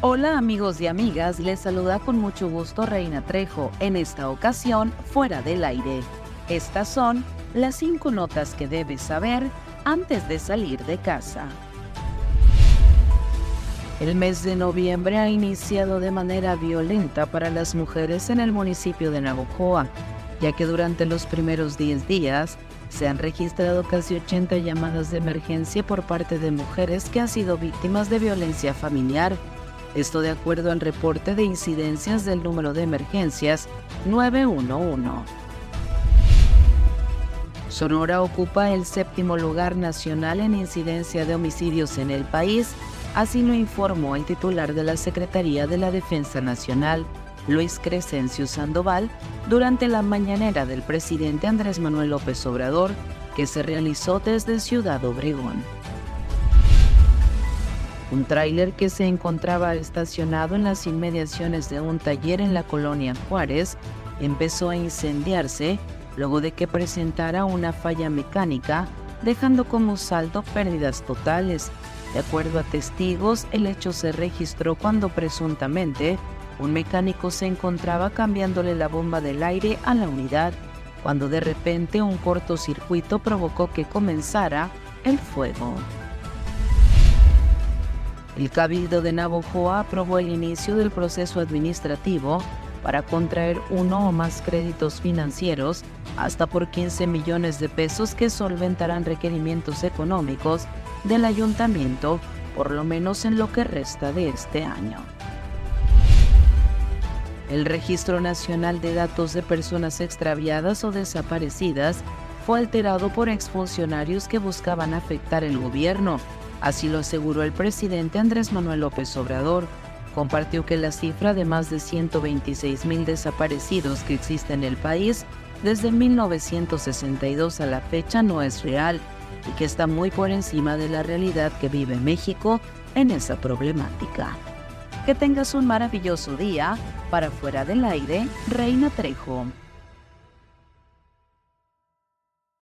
Hola amigos y amigas, les saluda con mucho gusto Reina Trejo, en esta ocasión fuera del aire. Estas son las cinco notas que debes saber antes de salir de casa. El mes de noviembre ha iniciado de manera violenta para las mujeres en el municipio de Navojoa, ya que durante los primeros 10 días se han registrado casi 80 llamadas de emergencia por parte de mujeres que han sido víctimas de violencia familiar esto de acuerdo al reporte de incidencias del número de emergencias 911. Sonora ocupa el séptimo lugar nacional en incidencia de homicidios en el país, así lo informó el titular de la Secretaría de la Defensa Nacional, Luis Crescencio Sandoval, durante la mañanera del presidente Andrés Manuel López Obrador, que se realizó desde Ciudad Obregón. Un tráiler que se encontraba estacionado en las inmediaciones de un taller en la colonia Juárez empezó a incendiarse luego de que presentara una falla mecánica, dejando como saldo pérdidas totales. De acuerdo a testigos, el hecho se registró cuando presuntamente un mecánico se encontraba cambiándole la bomba del aire a la unidad, cuando de repente un cortocircuito provocó que comenzara el fuego. El Cabildo de Navojoa aprobó el inicio del proceso administrativo para contraer uno o más créditos financieros hasta por 15 millones de pesos que solventarán requerimientos económicos del ayuntamiento por lo menos en lo que resta de este año. El Registro Nacional de Datos de Personas Extraviadas o Desaparecidas fue alterado por exfuncionarios que buscaban afectar el gobierno Así lo aseguró el presidente Andrés Manuel López Obrador. Compartió que la cifra de más de 126 mil desaparecidos que existe en el país desde 1962 a la fecha no es real y que está muy por encima de la realidad que vive México en esa problemática. Que tengas un maravilloso día. Para fuera del aire, Reina Trejo.